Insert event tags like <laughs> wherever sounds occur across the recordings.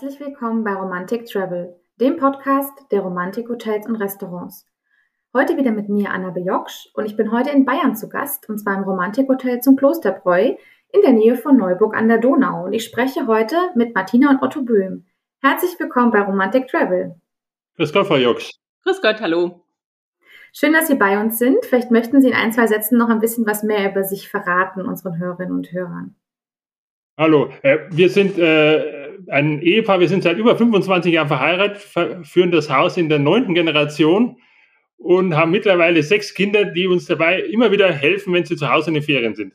Herzlich willkommen bei Romantic Travel, dem Podcast der Romantik-Hotels und Restaurants. Heute wieder mit mir Anna Bejoksch und ich bin heute in Bayern zu Gast und zwar im Romantik-Hotel zum Klosterbräu in der Nähe von Neuburg an der Donau und ich spreche heute mit Martina und Otto Böhm. Herzlich willkommen bei Romantic Travel. Grüß Gott, Frau Joksch. Grüß Gott, hallo. Schön, dass Sie bei uns sind. Vielleicht möchten Sie in ein, zwei Sätzen noch ein bisschen was mehr über sich verraten, unseren Hörerinnen und Hörern. Hallo, äh, wir sind äh, ein Ehepaar, wir sind seit über 25 Jahren verheiratet, führen das Haus in der neunten Generation und haben mittlerweile sechs Kinder, die uns dabei immer wieder helfen, wenn sie zu Hause in den Ferien sind.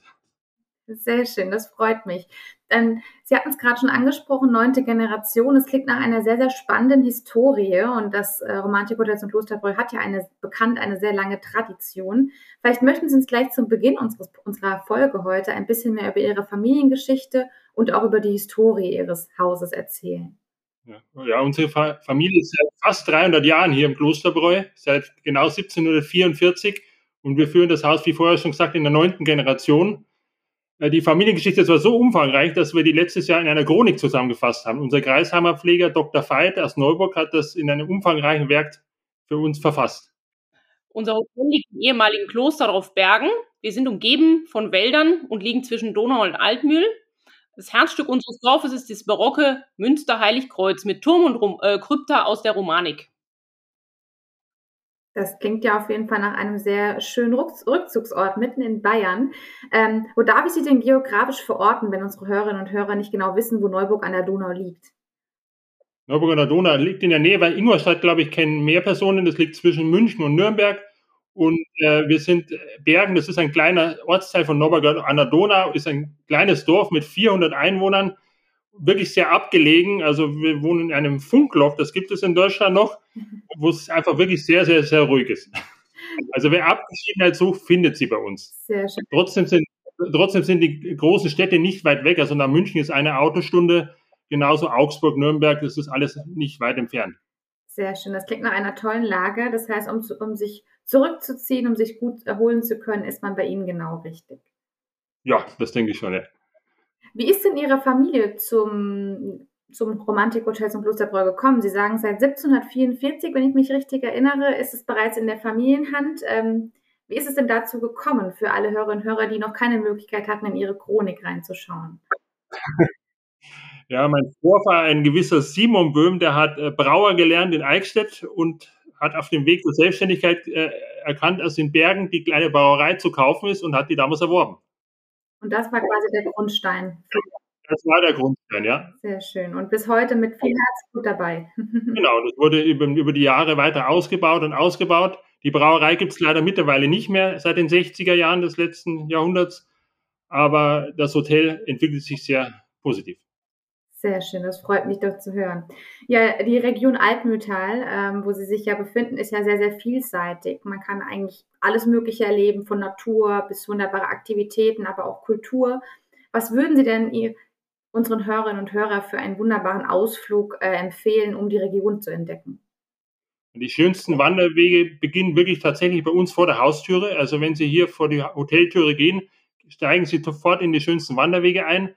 Sehr schön, das freut mich. Sie hatten es gerade schon angesprochen, neunte Generation. Es klingt nach einer sehr, sehr spannenden Historie und das äh, Romantikhotel und Klosterbräu hat ja eine bekannt eine sehr lange Tradition. Vielleicht möchten Sie uns gleich zum Beginn unseres, unserer Folge heute ein bisschen mehr über Ihre Familiengeschichte und auch über die Historie Ihres Hauses erzählen. Ja, ja unsere Fa Familie ist seit fast 300 Jahren hier im Klosterbräu, seit genau 1744 und wir führen das Haus, wie vorher schon gesagt, in der neunten Generation. Äh, die Familiengeschichte ist so umfangreich, dass wir die letztes Jahr in einer Chronik zusammengefasst haben. Unser Kreisheimer-Pfleger Dr. Veit aus Neuburg hat das in einem umfangreichen Werk für uns verfasst. Unser Hotel liegt im ehemaligen Kloster auf Bergen. Wir sind umgeben von Wäldern und liegen zwischen Donau und Altmühl. Das Herzstück unseres Dorfes ist das barocke Münster Heiligkreuz mit Turm und äh, Krypta aus der Romanik. Das klingt ja auf jeden Fall nach einem sehr schönen Rückzugsort mitten in Bayern. Ähm, wo darf ich Sie denn geografisch verorten, wenn unsere Hörerinnen und Hörer nicht genau wissen, wo Neuburg an der Donau liegt? Neuburg an der Donau liegt in der Nähe, weil Ingolstadt, glaube ich, kennen mehr Personen. Das liegt zwischen München und Nürnberg. Und äh, wir sind Bergen, das ist ein kleiner Ortsteil von Neuburg an der Donau, ist ein kleines Dorf mit 400 Einwohnern wirklich sehr abgelegen. Also wir wohnen in einem Funkloch, das gibt es in Deutschland noch, wo es einfach wirklich sehr, sehr, sehr ruhig ist. Also wer Abgeschiedenheit sucht, findet sie bei uns. Sehr schön. Trotzdem sind, trotzdem sind die großen Städte nicht weit weg. Also nach München ist eine Autostunde, genauso Augsburg, Nürnberg, das ist alles nicht weit entfernt. Sehr schön. Das klingt nach einer tollen Lage. Das heißt, um, um sich zurückzuziehen, um sich gut erholen zu können, ist man bei Ihnen genau richtig. Ja, das denke ich schon, ja. Wie ist denn Ihre Familie zum, zum Romantikhotel zum Klosterbräu gekommen? Sie sagen, seit 1744, wenn ich mich richtig erinnere, ist es bereits in der Familienhand. Ähm, wie ist es denn dazu gekommen für alle Hörerinnen und Hörer, die noch keine Möglichkeit hatten, in Ihre Chronik reinzuschauen? Ja, mein Vorfahr, ein gewisser Simon Böhm, der hat äh, Brauer gelernt in Eichstätt und hat auf dem Weg zur Selbstständigkeit äh, erkannt, dass in Bergen die kleine Brauerei zu kaufen ist und hat die damals erworben. Und das war quasi der Grundstein. Das war der Grundstein, ja. Sehr schön. Und bis heute mit viel Herzblut dabei. <laughs> genau, das wurde über, über die Jahre weiter ausgebaut und ausgebaut. Die Brauerei gibt es leider mittlerweile nicht mehr seit den 60er Jahren des letzten Jahrhunderts. Aber das Hotel entwickelt sich sehr positiv. Sehr schön, das freut mich doch zu hören. Ja, die Region Altmühltal, ähm, wo Sie sich ja befinden, ist ja sehr, sehr vielseitig. Man kann eigentlich alles Mögliche erleben, von Natur bis wunderbare Aktivitäten, aber auch Kultur. Was würden Sie denn unseren Hörerinnen und Hörern für einen wunderbaren Ausflug äh, empfehlen, um die Region zu entdecken? Die schönsten Wanderwege beginnen wirklich tatsächlich bei uns vor der Haustüre. Also wenn Sie hier vor die Hoteltüre gehen, steigen Sie sofort in die schönsten Wanderwege ein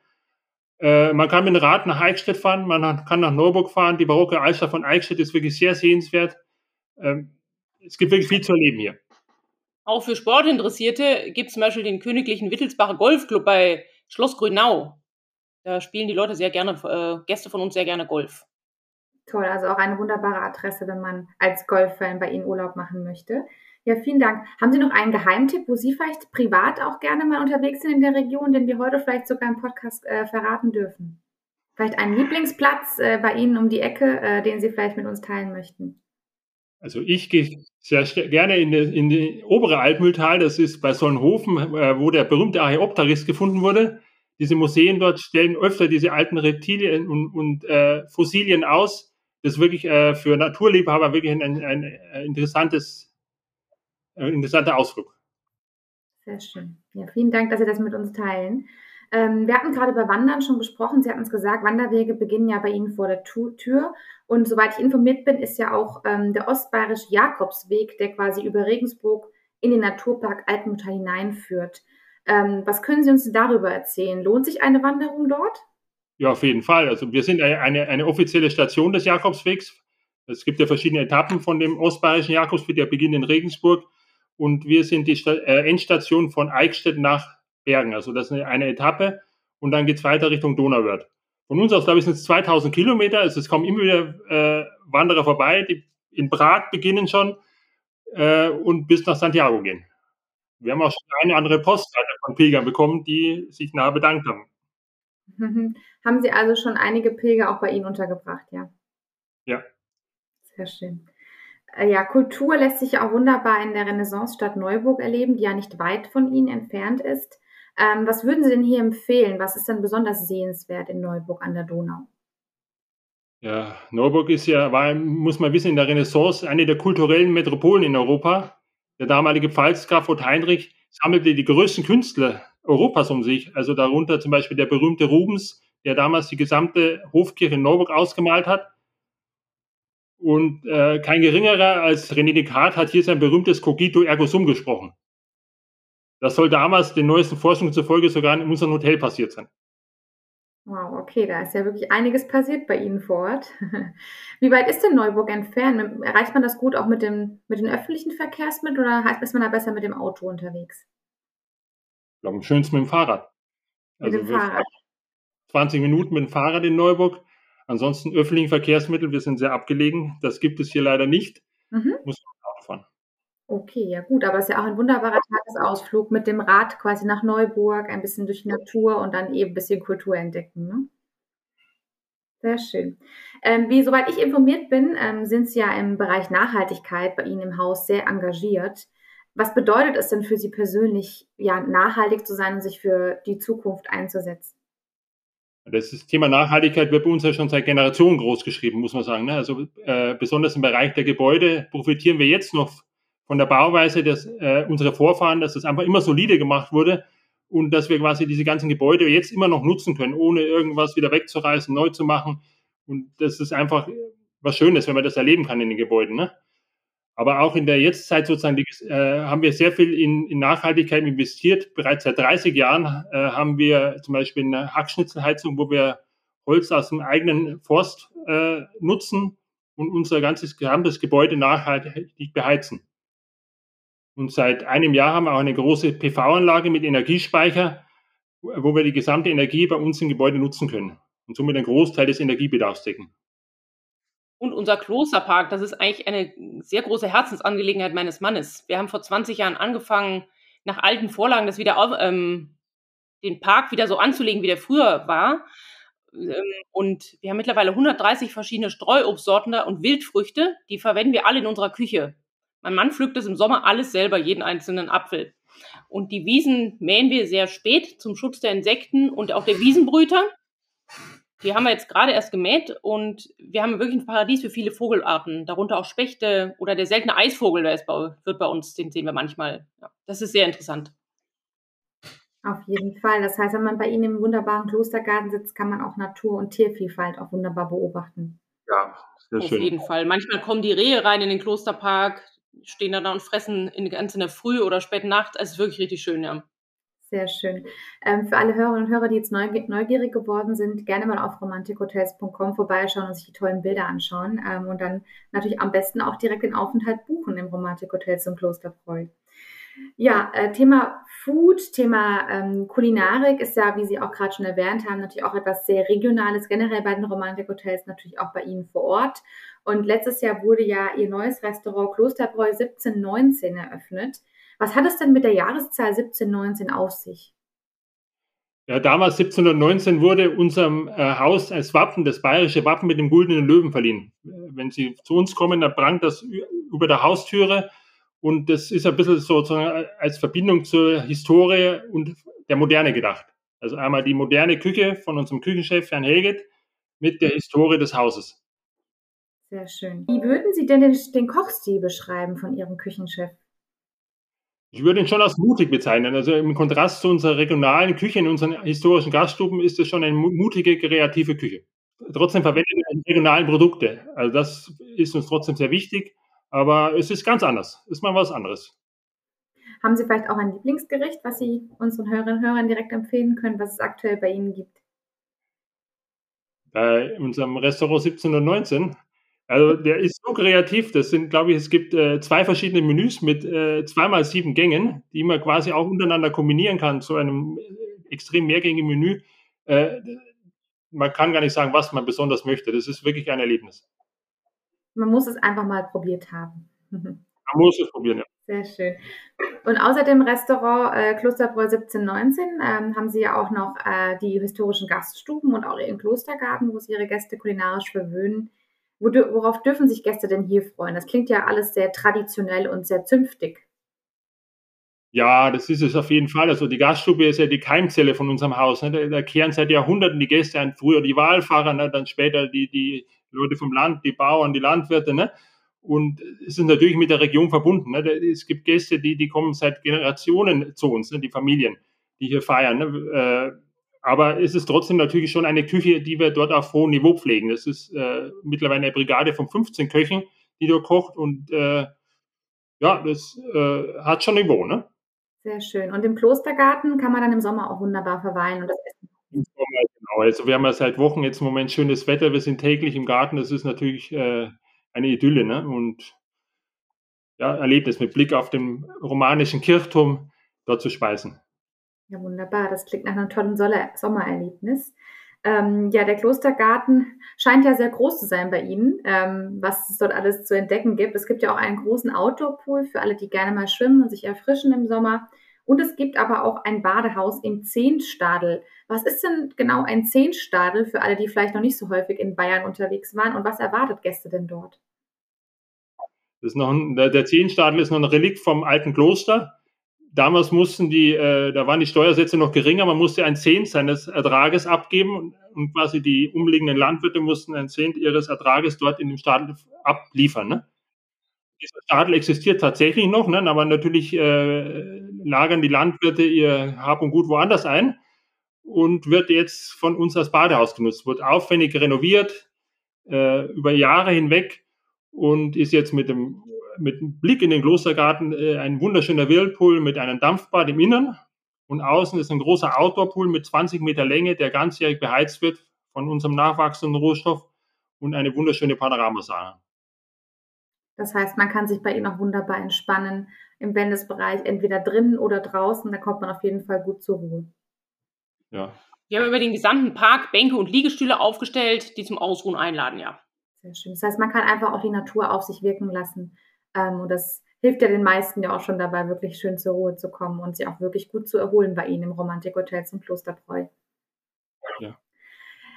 äh, man kann mit dem Rad nach Eichstätt fahren, man kann nach Norburg fahren. Die barocke Altstadt von Eichstätt ist wirklich sehr sehenswert. Ähm, es gibt wirklich viel zu erleben hier. Auch für Sportinteressierte gibt es zum Beispiel den Königlichen Wittelsbacher Golfclub bei Schloss Grünau. Da spielen die Leute sehr gerne, äh, Gäste von uns sehr gerne Golf. Toll, also auch eine wunderbare Adresse, wenn man als Golffan bei Ihnen Urlaub machen möchte. Ja, vielen Dank. Haben Sie noch einen Geheimtipp, wo Sie vielleicht privat auch gerne mal unterwegs sind in der Region, den wir heute vielleicht sogar im Podcast äh, verraten dürfen? Vielleicht einen Lieblingsplatz äh, bei Ihnen um die Ecke, äh, den Sie vielleicht mit uns teilen möchten? Also ich gehe sehr gerne in, die, in die obere Altmühltal, das ist bei Solnhofen, äh, wo der berühmte Archaeopteryx gefunden wurde. Diese Museen dort stellen öfter diese alten Reptilien und, und äh, Fossilien aus. Das ist wirklich äh, für Naturliebhaber wirklich ein, ein, ein interessantes interessanter Ausflug. Sehr schön. Ja, vielen Dank, dass Sie das mit uns teilen. Ähm, wir hatten gerade über Wandern schon gesprochen. Sie hatten es gesagt, Wanderwege beginnen ja bei Ihnen vor der Tür. Und soweit ich informiert bin, ist ja auch ähm, der Ostbayerische Jakobsweg, der quasi über Regensburg in den Naturpark Altmutter hineinführt. Ähm, was können Sie uns darüber erzählen? Lohnt sich eine Wanderung dort? Ja, auf jeden Fall. Also wir sind eine, eine offizielle Station des Jakobswegs. Es gibt ja verschiedene Etappen von dem ostbayerischen Jakobsweg, der beginnt in Regensburg. Und wir sind die äh, Endstation von Eichstätt nach Bergen. Also das ist eine Etappe. Und dann geht es weiter Richtung Donauwörth. Von uns aus, glaube ich, sind es 2000 Kilometer. Also es kommen immer wieder äh, Wanderer vorbei, die in Prag beginnen schon äh, und bis nach Santiago gehen. Wir haben auch schon eine andere Postkarte von Pilgern bekommen, die sich nahe bedankt haben. <laughs> Haben Sie also schon einige Pilger auch bei Ihnen untergebracht, ja? Ja. Sehr schön. Äh, ja, Kultur lässt sich auch wunderbar in der Renaissance-Stadt Neuburg erleben, die ja nicht weit von Ihnen entfernt ist. Ähm, was würden Sie denn hier empfehlen? Was ist denn besonders sehenswert in Neuburg an der Donau? Ja, Neuburg ist ja, war, muss man wissen, in der Renaissance eine der kulturellen Metropolen in Europa. Der damalige Pfalzgraf Otto Heinrich sammelte die größten Künstler Europas um sich. Also darunter zum Beispiel der berühmte Rubens, der damals die gesamte Hofkirche in Neuburg ausgemalt hat. Und äh, kein geringerer als René Descartes hat hier sein berühmtes Cogito ergo sum gesprochen. Das soll damals den neuesten Forschungen zufolge sogar in unserem Hotel passiert sein. Wow, okay, da ist ja wirklich einiges passiert bei Ihnen vor Ort. <laughs> Wie weit ist denn Neuburg entfernt? Erreicht man das gut auch mit, dem, mit den öffentlichen Verkehrsmitteln oder ist man da besser mit dem Auto unterwegs? Ich glaube, am schönsten mit dem Fahrrad. Mit also dem Fahrrad. 20 Minuten mit dem Fahrrad in Neuburg. Ansonsten öffentliche Verkehrsmittel, wir sind sehr abgelegen. Das gibt es hier leider nicht. Mhm. Muss man Auto fahren. Okay, ja gut, aber es ist ja auch ein wunderbarer Tagesausflug mit dem Rad quasi nach Neuburg, ein bisschen durch die Natur und dann eben ein bisschen Kultur entdecken. Ne? Sehr schön. Ähm, wie soweit ich informiert bin, ähm, sind Sie ja im Bereich Nachhaltigkeit bei Ihnen im Haus sehr engagiert. Was bedeutet es denn für Sie persönlich, ja, nachhaltig zu sein und sich für die Zukunft einzusetzen? Das, Thema Nachhaltigkeit wird bei uns ja schon seit Generationen großgeschrieben, muss man sagen. Ne? Also äh, besonders im Bereich der Gebäude profitieren wir jetzt noch von der Bauweise äh, unserer Vorfahren, dass das einfach immer solide gemacht wurde und dass wir quasi diese ganzen Gebäude jetzt immer noch nutzen können, ohne irgendwas wieder wegzureißen, neu zu machen. Und das ist einfach was Schönes, wenn man das erleben kann in den Gebäuden. Ne? Aber auch in der Jetztzeit sozusagen äh, haben wir sehr viel in, in, Nachhaltigkeit investiert. Bereits seit 30 Jahren äh, haben wir zum Beispiel eine Hackschnitzelheizung, wo wir Holz aus dem eigenen Forst äh, nutzen und unser ganzes gesamtes Gebäude nachhaltig beheizen. Und seit einem Jahr haben wir auch eine große PV-Anlage mit Energiespeicher, wo wir die gesamte Energie bei uns im Gebäude nutzen können und somit einen Großteil des Energiebedarfs decken. Und unser Klosterpark, das ist eigentlich eine sehr große Herzensangelegenheit meines Mannes. Wir haben vor 20 Jahren angefangen, nach alten Vorlagen das wieder auf, ähm, den Park wieder so anzulegen, wie der früher war. Ähm, und wir haben mittlerweile 130 verschiedene Streuobstsorten und Wildfrüchte, die verwenden wir alle in unserer Küche. Mein Mann pflückt es im Sommer alles selber, jeden einzelnen Apfel. Und die Wiesen mähen wir sehr spät zum Schutz der Insekten und auch der Wiesenbrüter. Die haben wir jetzt gerade erst gemäht und wir haben wirklich ein Paradies für viele Vogelarten, darunter auch Spechte oder der seltene Eisvogel, der ist bei, wird bei uns, den sehen wir manchmal. Ja, das ist sehr interessant. Auf jeden Fall. Das heißt, wenn man bei Ihnen im wunderbaren Klostergarten sitzt, kann man auch Natur- und Tiervielfalt auch wunderbar beobachten. Ja, sehr schön. Auf jeden Fall. Manchmal kommen die Rehe rein in den Klosterpark stehen da, da und fressen in, ganz in der Früh oder späten Nacht. Es ist wirklich richtig schön, ja. Sehr schön. Ähm, für alle Hörerinnen und Hörer, die jetzt neugierig geworden sind, gerne mal auf romantikhotels.com vorbeischauen und sich die tollen Bilder anschauen ähm, und dann natürlich am besten auch direkt den Aufenthalt buchen im Romantikhotels im Klosterbräu. Ja, äh, Thema Food, Thema ähm, Kulinarik ist ja, wie Sie auch gerade schon erwähnt haben, natürlich auch etwas sehr Regionales, generell bei den Romantikhotels, natürlich auch bei Ihnen vor Ort. Und letztes Jahr wurde ja Ihr neues Restaurant Klosterbräu 1719 eröffnet. Was hat es denn mit der Jahreszahl 1719 auf sich? Ja, damals 1719 wurde unserem äh, Haus als Wappen, das bayerische Wappen mit dem goldenen Löwen verliehen. Wenn Sie zu uns kommen, dann prangt das über der Haustüre und das ist ein bisschen sozusagen als Verbindung zur Historie und der Moderne gedacht. Also einmal die moderne Küche von unserem Küchenchef Herrn Helget mit der Historie des Hauses. Sehr schön. Wie würden Sie denn den, den Kochstil beschreiben von Ihrem Küchenchef? Ich würde ihn schon als mutig bezeichnen. Also im Kontrast zu unserer regionalen Küche in unseren historischen Gaststuben ist es schon eine mutige, kreative Küche. Trotzdem verwenden wir regionalen Produkte. Also das ist uns trotzdem sehr wichtig. Aber es ist ganz anders. Ist mal was anderes. Haben Sie vielleicht auch ein Lieblingsgericht, was Sie unseren Hörerinnen und Hörern direkt empfehlen können, was es aktuell bei Ihnen gibt? Bei unserem Restaurant 1719. Also der ist so kreativ. Das sind, glaube ich, es gibt äh, zwei verschiedene Menüs mit äh, zweimal sieben Gängen, die man quasi auch untereinander kombinieren kann zu einem äh, extrem mehrgängigen Menü. Äh, man kann gar nicht sagen, was man besonders möchte. Das ist wirklich ein Erlebnis. Man muss es einfach mal probiert haben. man muss es probieren, ja. Sehr schön. Und außer dem Restaurant äh, Klosterbräu 1719 ähm, haben Sie ja auch noch äh, die historischen Gaststuben und auch Ihren Klostergarten, wo Sie Ihre Gäste kulinarisch verwöhnen. Wo, worauf dürfen sich Gäste denn hier freuen? Das klingt ja alles sehr traditionell und sehr zünftig. Ja, das ist es auf jeden Fall. Also die Gaststube ist ja die Keimzelle von unserem Haus. Ne? Da, da, kehren seit Jahrhunderten die Gäste ein. Früher die Wahlfahrer, ne? dann später die, die Leute vom Land, die Bauern, die Landwirte. Ne? Und es ist natürlich mit der Region verbunden. Ne? Es gibt Gäste, die, die kommen seit Generationen zu uns, ne? die Familien, die hier feiern. Aber es ist trotzdem natürlich schon eine Küche, die wir dort auf hohem Niveau pflegen. Das ist äh, mittlerweile eine Brigade von 15 Köchen, die dort kocht. Und äh, ja, das äh, hat schon Niveau. Ne? Sehr schön. Und im Klostergarten kann man dann im Sommer auch wunderbar verweilen und das Essen. Im Sommer, genau. Also wir haben ja seit Wochen jetzt im Moment schönes Wetter. Wir sind täglich im Garten. Das ist natürlich äh, eine Idylle. Ne? Und ja, Erlebnis mit Blick auf den romanischen Kirchturm dort zu speisen. Ja, wunderbar. Das klingt nach einem tollen Sommererlebnis. Ähm, ja, der Klostergarten scheint ja sehr groß zu sein bei Ihnen, ähm, was es dort alles zu entdecken gibt. Es gibt ja auch einen großen Outdoor-Pool für alle, die gerne mal schwimmen und sich erfrischen im Sommer. Und es gibt aber auch ein Badehaus im Zehnstadel. Was ist denn genau ein Zehnstadel für alle, die vielleicht noch nicht so häufig in Bayern unterwegs waren? Und was erwartet Gäste denn dort? Das ist noch ein, der, Zehnstadel ist noch ein Relikt vom alten Kloster damals mussten die, äh, da waren die Steuersätze noch geringer, man musste ein Zehnt seines Ertrages abgeben und quasi die umliegenden Landwirte mussten ein Zehnt ihres Ertrages dort in dem Stadel abliefern. Ne? Dieser Stadel existiert tatsächlich noch, ne? aber natürlich äh, lagern die Landwirte ihr Hab und Gut woanders ein und wird jetzt von uns als Badehaus genutzt, wird aufwendig renoviert äh, über Jahre hinweg und ist jetzt mit dem mit Blick in den Klostergarten äh, ein wunderschöner Whirlpool mit einem Dampfbad im Innern und außen ist ein großer Outdoor-Pool mit 20 Meter Länge, der ganzjährig beheizt wird von unserem nachwachsenden Rohstoff und eine wunderschöne Panoramasaal. Das heißt, man kann sich bei Ihnen auch wunderbar entspannen im Wellnessbereich, entweder drinnen oder draußen. Da kommt man auf jeden Fall gut zur Ruhe. Ja. Wir haben über den gesamten Park Bänke und Liegestühle aufgestellt, die zum Ausruhen einladen, ja. Sehr schön. Das heißt, man kann einfach auch die Natur auf sich wirken lassen. Ähm, und das hilft ja den meisten ja auch schon dabei, wirklich schön zur Ruhe zu kommen und sich auch wirklich gut zu erholen bei Ihnen im Romantikhotel zum Klosterbräu. Ja.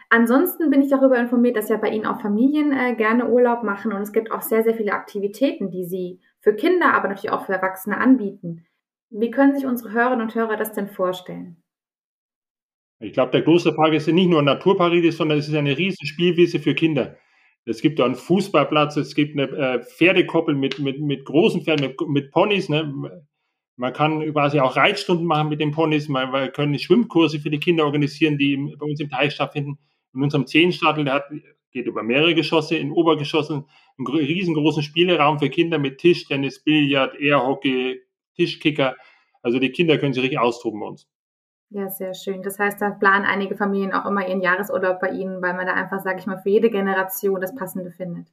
Ansonsten bin ich darüber informiert, dass ja bei Ihnen auch Familien äh, gerne Urlaub machen und es gibt auch sehr, sehr viele Aktivitäten, die Sie für Kinder, aber natürlich auch für Erwachsene anbieten. Wie können sich unsere Hörerinnen und Hörer das denn vorstellen? Ich glaube, der Klosterpark ist ja nicht nur ein Naturparadies, sondern es ist eine riesen Spielwiese für Kinder. Es gibt da einen Fußballplatz, es gibt eine äh, Pferdekoppel mit, mit, mit großen Pferden, mit, mit Ponys. Ne? Man kann quasi auch Reitstunden machen mit den Ponys. Man, wir können Schwimmkurse für die Kinder organisieren, die bei uns im Teich stattfinden. In unserem Zehnstadel, der hat, geht über mehrere Geschosse, in Obergeschossen einen riesengroßen Spieleraum für Kinder mit Tischtennis, Billard, Airhockey, Tischkicker. Also die Kinder können sich richtig austoben bei uns. Ja, sehr schön. Das heißt, da planen einige Familien auch immer ihren Jahresurlaub bei Ihnen, weil man da einfach, sage ich mal, für jede Generation das Passende findet.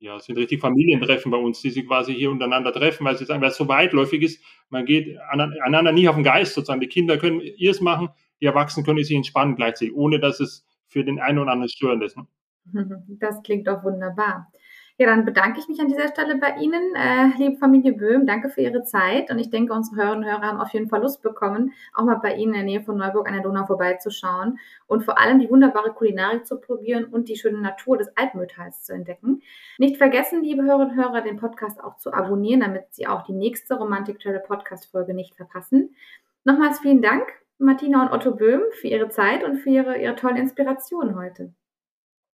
Ja, es sind richtig Familientreffen bei uns, die sich quasi hier untereinander treffen, weil es jetzt einfach so weitläufig ist. Man geht einander nie auf den Geist sozusagen. Die Kinder können ihrs machen, die Erwachsenen können sich entspannen gleichzeitig, ohne dass es für den einen oder anderen störend ist. Ne? <laughs> Das klingt doch wunderbar. Ja, dann bedanke ich mich an dieser Stelle bei Ihnen, äh, liebe Familie Böhm. Danke für Ihre Zeit. Und ich denke, unsere Hörerinnen und Hörer haben auf jeden Fall Lust bekommen, auch mal bei Ihnen in der Nähe von Neuburg an der Donau vorbeizuschauen und vor allem die wunderbare Kulinarik zu probieren und die schöne Natur des Altmühltals zu entdecken. Nicht vergessen, liebe Hörerinnen und Hörer, den Podcast auch zu abonnieren, damit Sie auch die nächste Romantik Travel Podcast Folge nicht verpassen. Nochmals vielen Dank, Martina und Otto Böhm, für Ihre Zeit und für Ihre, Ihre tollen Inspirationen heute.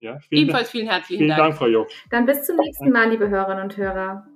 Ja, vielen Ebenfalls vielen herzlichen vielen Dank. Dank, Frau Jock. Dann bis zum nächsten Mal, liebe Hörerinnen und Hörer.